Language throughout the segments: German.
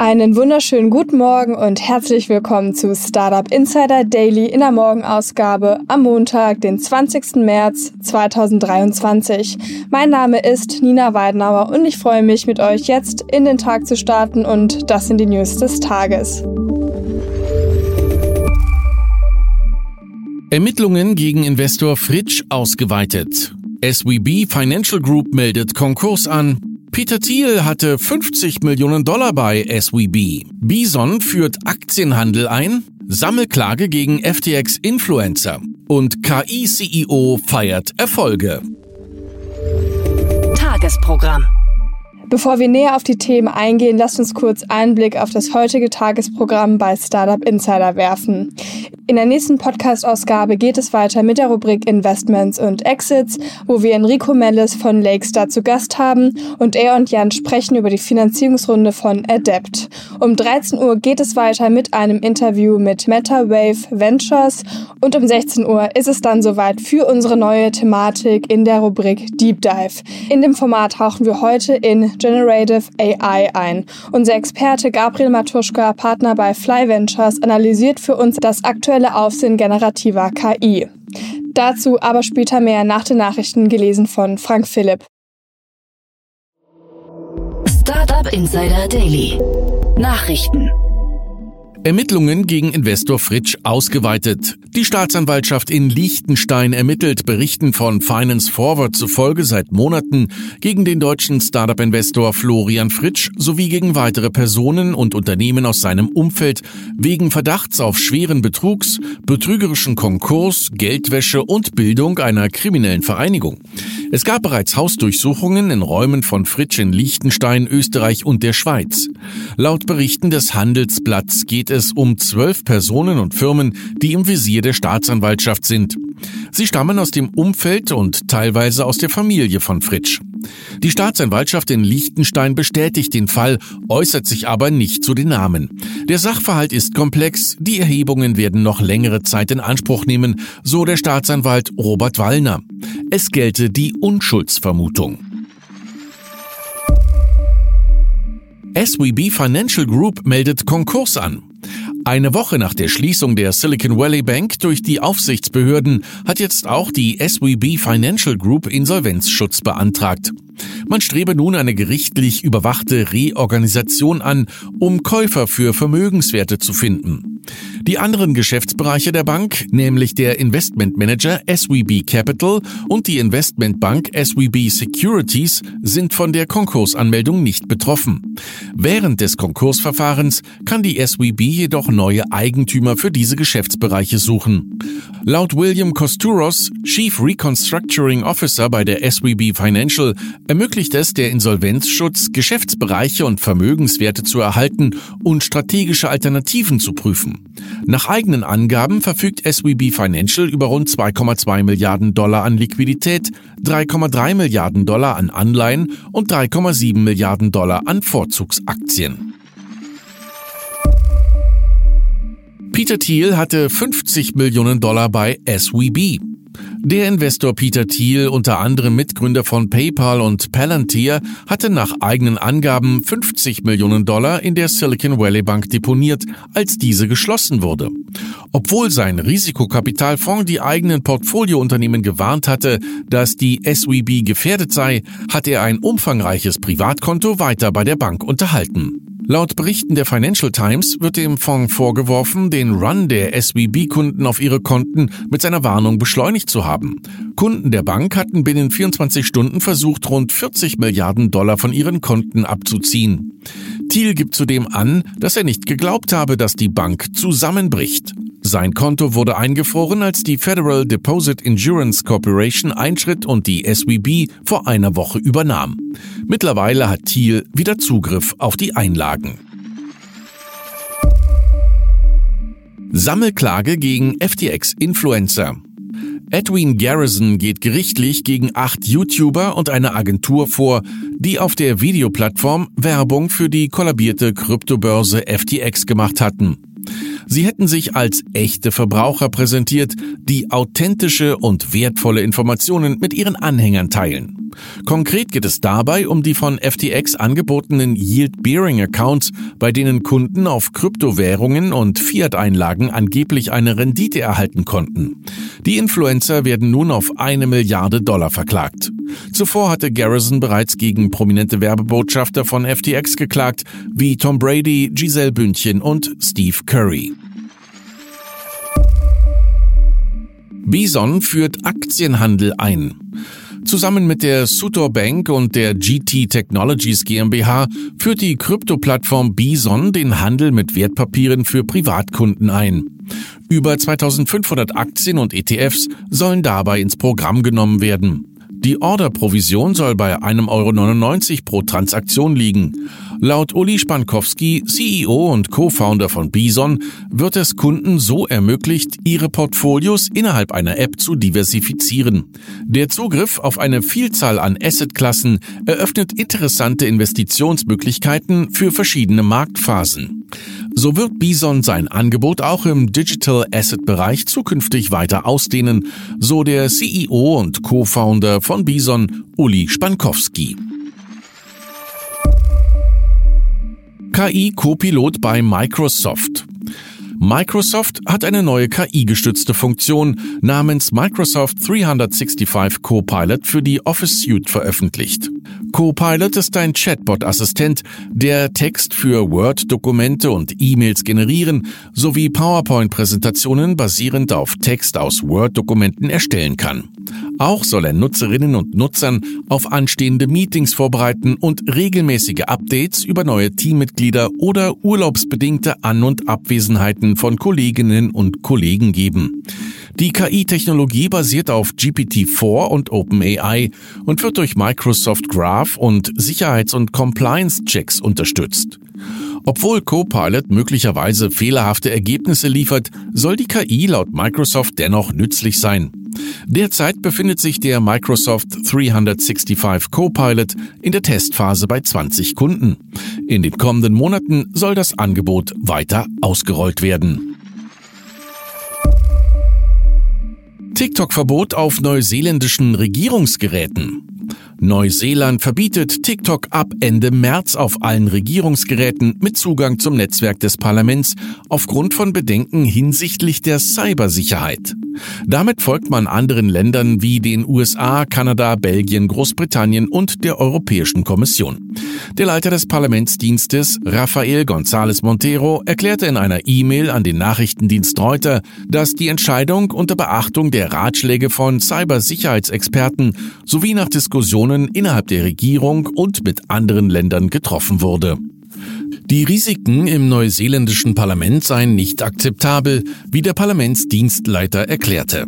Einen wunderschönen guten Morgen und herzlich willkommen zu Startup Insider Daily in der Morgenausgabe am Montag, den 20. März 2023. Mein Name ist Nina Weidenauer und ich freue mich, mit euch jetzt in den Tag zu starten und das sind die News des Tages. Ermittlungen gegen Investor Fritsch ausgeweitet. SWB Financial Group meldet Konkurs an. Peter Thiel hatte 50 Millionen Dollar bei SWB. Bison führt Aktienhandel ein. Sammelklage gegen FTX Influencer. Und KI-CEO feiert Erfolge. Tagesprogramm. Bevor wir näher auf die Themen eingehen, lasst uns kurz einen Blick auf das heutige Tagesprogramm bei Startup Insider werfen. In der nächsten Podcast-Ausgabe geht es weiter mit der Rubrik Investments und Exits, wo wir Enrico Mellis von Lakestar zu Gast haben und er und Jan sprechen über die Finanzierungsrunde von Adept. Um 13 Uhr geht es weiter mit einem Interview mit MetaWave Ventures und um 16 Uhr ist es dann soweit für unsere neue Thematik in der Rubrik Deep Dive. In dem Format tauchen wir heute in Generative AI ein. Unser Experte Gabriel Matuschka, Partner bei Fly Ventures, analysiert für uns das aktuelle Aufsehen generativer KI. Dazu aber später mehr nach den Nachrichten gelesen von Frank Philipp. Startup Insider Daily. Nachrichten. Ermittlungen gegen Investor Fritsch ausgeweitet. Die Staatsanwaltschaft in Liechtenstein ermittelt Berichten von Finance Forward zufolge seit Monaten gegen den deutschen Startup-Investor Florian Fritsch sowie gegen weitere Personen und Unternehmen aus seinem Umfeld wegen Verdachts auf schweren Betrugs, betrügerischen Konkurs, Geldwäsche und Bildung einer kriminellen Vereinigung. Es gab bereits Hausdurchsuchungen in Räumen von Fritsch in Liechtenstein, Österreich und der Schweiz. Laut Berichten des Handelsblatts geht es um zwölf Personen und Firmen, die im Visier der Staatsanwaltschaft sind. Sie stammen aus dem Umfeld und teilweise aus der Familie von Fritsch. Die Staatsanwaltschaft in Liechtenstein bestätigt den Fall, äußert sich aber nicht zu den Namen. Der Sachverhalt ist komplex, die Erhebungen werden noch längere Zeit in Anspruch nehmen, so der Staatsanwalt Robert Wallner. Es gelte die Unschuldsvermutung. SWB Financial Group meldet Konkurs an. Eine Woche nach der Schließung der Silicon Valley Bank durch die Aufsichtsbehörden hat jetzt auch die SWB Financial Group Insolvenzschutz beantragt. Man strebe nun eine gerichtlich überwachte Reorganisation an, um Käufer für Vermögenswerte zu finden. Die anderen Geschäftsbereiche der Bank, nämlich der Investmentmanager SWB Capital und die Investmentbank SWB Securities, sind von der Konkursanmeldung nicht betroffen. Während des Konkursverfahrens kann die SWB jedoch neue Eigentümer für diese Geschäftsbereiche suchen. Laut William Kosturos, Chief Reconstructuring Officer bei der SWB Financial, ermöglicht es der Insolvenzschutz, Geschäftsbereiche und Vermögenswerte zu erhalten und strategische Alternativen zu prüfen. Nach eigenen Angaben verfügt SWB Financial über rund 2,2 Milliarden Dollar an Liquidität, 3,3 Milliarden Dollar an Anleihen und 3,7 Milliarden Dollar an Vorzugsaktien. Peter Thiel hatte 50 Millionen Dollar bei SWB. Der Investor Peter Thiel, unter anderem Mitgründer von PayPal und Palantir, hatte nach eigenen Angaben 50 Millionen Dollar in der Silicon Valley Bank deponiert, als diese geschlossen wurde. Obwohl sein Risikokapitalfonds die eigenen Portfoliounternehmen gewarnt hatte, dass die SWB gefährdet sei, hat er ein umfangreiches Privatkonto weiter bei der Bank unterhalten. Laut Berichten der Financial Times wird dem Fonds vorgeworfen, den Run der SWB-Kunden auf ihre Konten mit seiner Warnung beschleunigt zu haben. Kunden der Bank hatten binnen 24 Stunden versucht, rund 40 Milliarden Dollar von ihren Konten abzuziehen. Thiel gibt zudem an, dass er nicht geglaubt habe, dass die Bank zusammenbricht. Sein Konto wurde eingefroren, als die Federal Deposit Insurance Corporation einschritt und die SWB vor einer Woche übernahm. Mittlerweile hat Thiel wieder Zugriff auf die Einlagen. Sammelklage gegen FTX-Influencer. Edwin Garrison geht gerichtlich gegen acht YouTuber und eine Agentur vor, die auf der Videoplattform Werbung für die kollabierte Kryptobörse FTX gemacht hatten. Sie hätten sich als echte Verbraucher präsentiert, die authentische und wertvolle Informationen mit ihren Anhängern teilen. Konkret geht es dabei um die von FTX angebotenen Yield-Bearing-Accounts, bei denen Kunden auf Kryptowährungen und Fiat-Einlagen angeblich eine Rendite erhalten konnten. Die Influencer werden nun auf eine Milliarde Dollar verklagt. Zuvor hatte Garrison bereits gegen prominente Werbebotschafter von FTX geklagt, wie Tom Brady, Giselle Bündchen und Steve Curry. Bison führt Aktienhandel ein. Zusammen mit der Sutor Bank und der GT Technologies GmbH führt die Krypto-Plattform Bison den Handel mit Wertpapieren für Privatkunden ein. Über 2500 Aktien und ETFs sollen dabei ins Programm genommen werden. Die Orderprovision soll bei 1,99 Euro pro Transaktion liegen. Laut Uli Spankowski, CEO und Co-Founder von Bison, wird es Kunden so ermöglicht, ihre Portfolios innerhalb einer App zu diversifizieren. Der Zugriff auf eine Vielzahl an Assetklassen eröffnet interessante Investitionsmöglichkeiten für verschiedene Marktphasen. So wird Bison sein Angebot auch im Digital Asset Bereich zukünftig weiter ausdehnen, so der CEO und Co-Founder von Bison, Uli Spankowski. KI-Copilot bei Microsoft. Microsoft hat eine neue KI-gestützte Funktion namens Microsoft 365 Copilot für die Office Suite veröffentlicht. Copilot ist ein Chatbot-Assistent, der Text für Word-Dokumente und E-Mails generieren sowie PowerPoint-Präsentationen basierend auf Text aus Word-Dokumenten erstellen kann. Auch soll er Nutzerinnen und Nutzern auf anstehende Meetings vorbereiten und regelmäßige Updates über neue Teammitglieder oder urlaubsbedingte An- und Abwesenheiten von Kolleginnen und Kollegen geben. Die KI-Technologie basiert auf GPT-4 und OpenAI und wird durch Microsoft Graph und Sicherheits- und Compliance-Checks unterstützt. Obwohl Copilot möglicherweise fehlerhafte Ergebnisse liefert, soll die KI laut Microsoft dennoch nützlich sein. Derzeit befindet sich der Microsoft 365 Copilot in der Testphase bei 20 Kunden. In den kommenden Monaten soll das Angebot weiter ausgerollt werden. TikTok-Verbot auf neuseeländischen Regierungsgeräten. Neuseeland verbietet TikTok ab Ende März auf allen Regierungsgeräten mit Zugang zum Netzwerk des Parlaments aufgrund von Bedenken hinsichtlich der Cybersicherheit. Damit folgt man anderen Ländern wie den USA, Kanada, Belgien, Großbritannien und der Europäischen Kommission. Der Leiter des Parlamentsdienstes, Rafael González Montero, erklärte in einer E-Mail an den Nachrichtendienst Reuter, dass die Entscheidung unter Beachtung der Ratschläge von Cybersicherheitsexperten sowie nach Diskussionen Diskussionen innerhalb der Regierung und mit anderen Ländern getroffen wurde. Die Risiken im neuseeländischen Parlament seien nicht akzeptabel, wie der Parlamentsdienstleiter erklärte.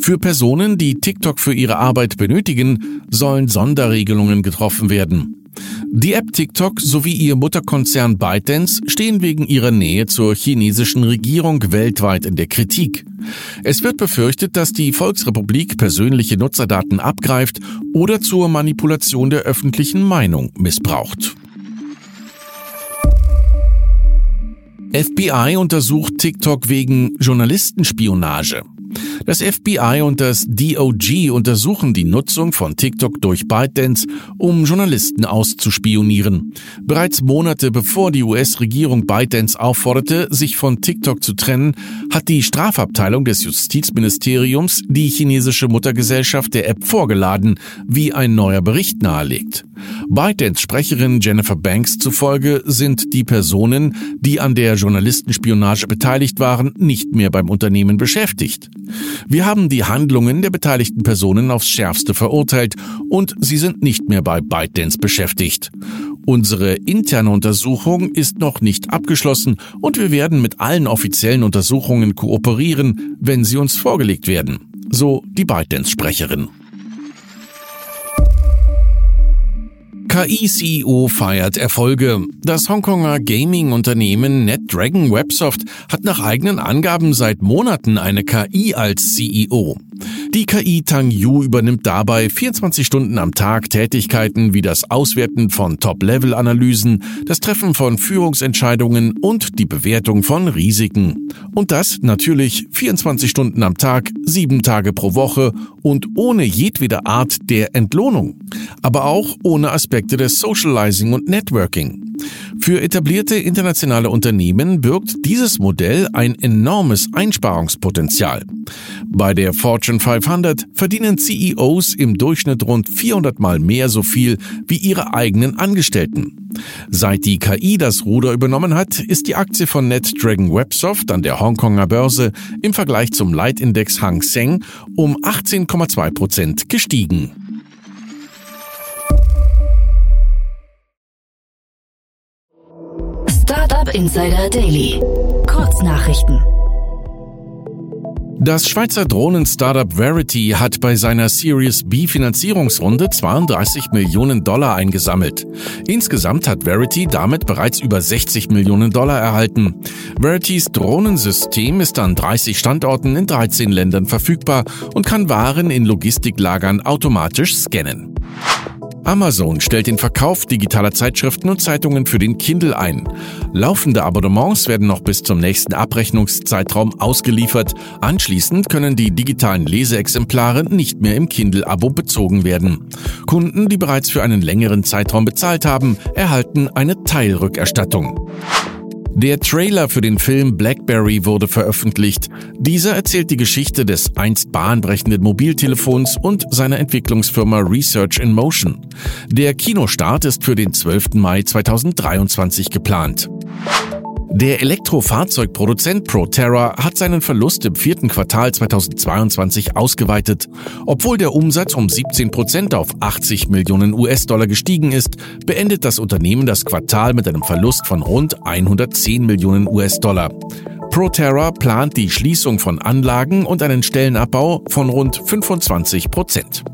Für Personen, die TikTok für ihre Arbeit benötigen, sollen Sonderregelungen getroffen werden. Die App TikTok sowie ihr Mutterkonzern ByteDance stehen wegen ihrer Nähe zur chinesischen Regierung weltweit in der Kritik. Es wird befürchtet, dass die Volksrepublik persönliche Nutzerdaten abgreift oder zur Manipulation der öffentlichen Meinung missbraucht. FBI untersucht TikTok wegen Journalistenspionage. Das FBI und das DOG untersuchen die Nutzung von TikTok durch ByteDance, um Journalisten auszuspionieren. Bereits Monate bevor die US-Regierung ByteDance aufforderte, sich von TikTok zu trennen, hat die Strafabteilung des Justizministeriums die chinesische Muttergesellschaft der App vorgeladen, wie ein neuer Bericht nahelegt. ByteDance-Sprecherin Jennifer Banks zufolge sind die Personen, die an der Journalistenspionage beteiligt waren, nicht mehr beim Unternehmen beschäftigt. Wir haben die Handlungen der beteiligten Personen aufs schärfste verurteilt und sie sind nicht mehr bei ByteDance beschäftigt. Unsere interne Untersuchung ist noch nicht abgeschlossen und wir werden mit allen offiziellen Untersuchungen kooperieren, wenn sie uns vorgelegt werden. So die ByteDance-Sprecherin. KI-CEO feiert Erfolge. Das Hongkonger Gaming-Unternehmen NetDragon Websoft hat nach eigenen Angaben seit Monaten eine KI als CEO. Die KI Tang Yu übernimmt dabei 24 Stunden am Tag Tätigkeiten wie das Auswerten von Top-Level-Analysen, das Treffen von Führungsentscheidungen und die Bewertung von Risiken. Und das natürlich 24 Stunden am Tag, sieben Tage pro Woche und ohne jedwede Art der Entlohnung. Aber auch ohne Aspekte des Socializing und Networking. Für etablierte internationale Unternehmen birgt dieses Modell ein enormes Einsparungspotenzial. Bei der Fortune 500 verdienen CEOs im Durchschnitt rund 400 mal mehr so viel wie ihre eigenen Angestellten. Seit die KI das Ruder übernommen hat, ist die Aktie von NetDragon Websoft an der Hongkonger Börse im Vergleich zum Leitindex Hang Seng um 18,2 Prozent gestiegen. Startup Insider Daily. Kurznachrichten. Das Schweizer Drohnen-Startup Verity hat bei seiner Series B Finanzierungsrunde 32 Millionen Dollar eingesammelt. Insgesamt hat Verity damit bereits über 60 Millionen Dollar erhalten. Veritys Drohnensystem ist an 30 Standorten in 13 Ländern verfügbar und kann Waren in Logistiklagern automatisch scannen. Amazon stellt den Verkauf digitaler Zeitschriften und Zeitungen für den Kindle ein. Laufende Abonnements werden noch bis zum nächsten Abrechnungszeitraum ausgeliefert. Anschließend können die digitalen Leseexemplare nicht mehr im Kindle-Abo bezogen werden. Kunden, die bereits für einen längeren Zeitraum bezahlt haben, erhalten eine Teilrückerstattung. Der Trailer für den Film Blackberry wurde veröffentlicht. Dieser erzählt die Geschichte des einst bahnbrechenden Mobiltelefons und seiner Entwicklungsfirma Research in Motion. Der Kinostart ist für den 12. Mai 2023 geplant. Der Elektrofahrzeugproduzent Proterra hat seinen Verlust im vierten Quartal 2022 ausgeweitet. Obwohl der Umsatz um 17 Prozent auf 80 Millionen US-Dollar gestiegen ist, beendet das Unternehmen das Quartal mit einem Verlust von rund 110 Millionen US-Dollar. Proterra plant die Schließung von Anlagen und einen Stellenabbau von rund 25 Prozent.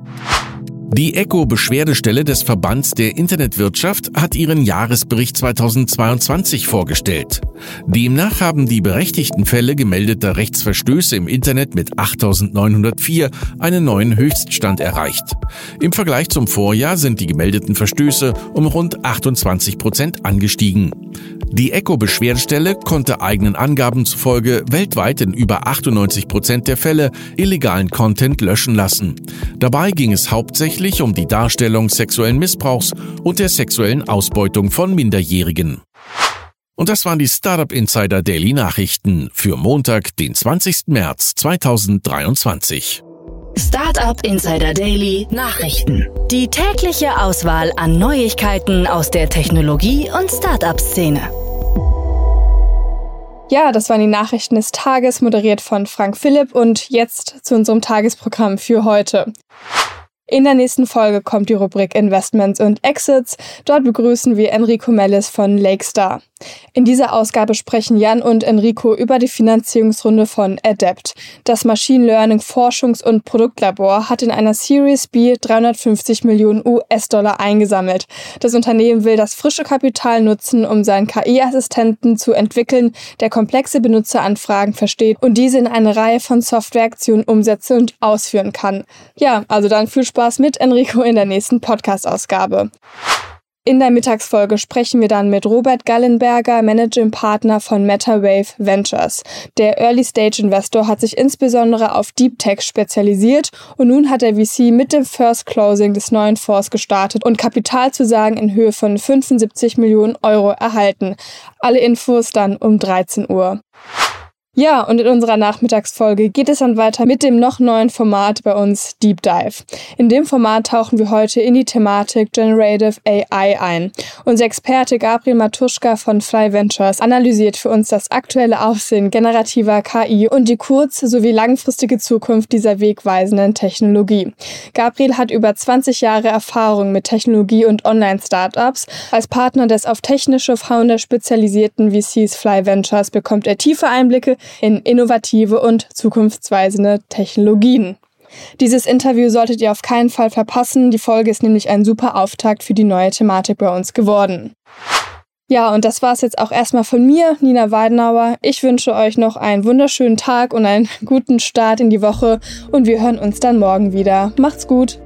Die ECO-Beschwerdestelle des Verbands der Internetwirtschaft hat ihren Jahresbericht 2022 vorgestellt. Demnach haben die berechtigten Fälle gemeldeter Rechtsverstöße im Internet mit 8.904 einen neuen Höchststand erreicht. Im Vergleich zum Vorjahr sind die gemeldeten Verstöße um rund 28 Prozent angestiegen. Die ECO-Beschwerdestelle konnte eigenen Angaben zufolge weltweit in über 98 Prozent der Fälle illegalen Content löschen lassen. Dabei ging es hauptsächlich um die Darstellung sexuellen Missbrauchs und der sexuellen Ausbeutung von Minderjährigen. Und das waren die Startup Insider Daily Nachrichten für Montag, den 20. März 2023. Startup Insider Daily Nachrichten. Die tägliche Auswahl an Neuigkeiten aus der Technologie- und Startup-Szene. Ja, das waren die Nachrichten des Tages, moderiert von Frank Philipp und jetzt zu unserem Tagesprogramm für heute. In der nächsten Folge kommt die Rubrik Investments und Exits. Dort begrüßen wir Enrico Mellis von Lakestar. In dieser Ausgabe sprechen Jan und Enrico über die Finanzierungsrunde von Adept. Das Machine Learning Forschungs- und Produktlabor hat in einer Series B 350 Millionen US-Dollar eingesammelt. Das Unternehmen will das frische Kapital nutzen, um seinen KI-Assistenten zu entwickeln, der komplexe Benutzeranfragen versteht und diese in eine Reihe von Softwareaktionen umsetzen und ausführen kann. Ja, also dann viel Spaß Spaß mit Enrico in der nächsten Podcast-Ausgabe. In der Mittagsfolge sprechen wir dann mit Robert Gallenberger, Managing Partner von MetaWave Ventures. Der Early Stage Investor hat sich insbesondere auf Deep Tech spezialisiert und nun hat der VC mit dem First Closing des neuen Fonds gestartet und Kapitalzusagen in Höhe von 75 Millionen Euro erhalten. Alle Infos dann um 13 Uhr. Ja, und in unserer Nachmittagsfolge geht es dann weiter mit dem noch neuen Format bei uns Deep Dive. In dem Format tauchen wir heute in die Thematik Generative AI ein. Unser Experte Gabriel Matuschka von Fly Ventures analysiert für uns das aktuelle Aufsehen generativer KI und die kurz- sowie langfristige Zukunft dieser wegweisenden Technologie. Gabriel hat über 20 Jahre Erfahrung mit Technologie- und Online-Startups. Als Partner des auf technische Founder spezialisierten VCs Fly Ventures bekommt er tiefe Einblicke in innovative und zukunftsweisende Technologien. Dieses Interview solltet ihr auf keinen Fall verpassen. Die Folge ist nämlich ein super Auftakt für die neue Thematik bei uns geworden. Ja, und das war's jetzt auch erstmal von mir, Nina Weidenauer. Ich wünsche euch noch einen wunderschönen Tag und einen guten Start in die Woche und wir hören uns dann morgen wieder. Macht's gut!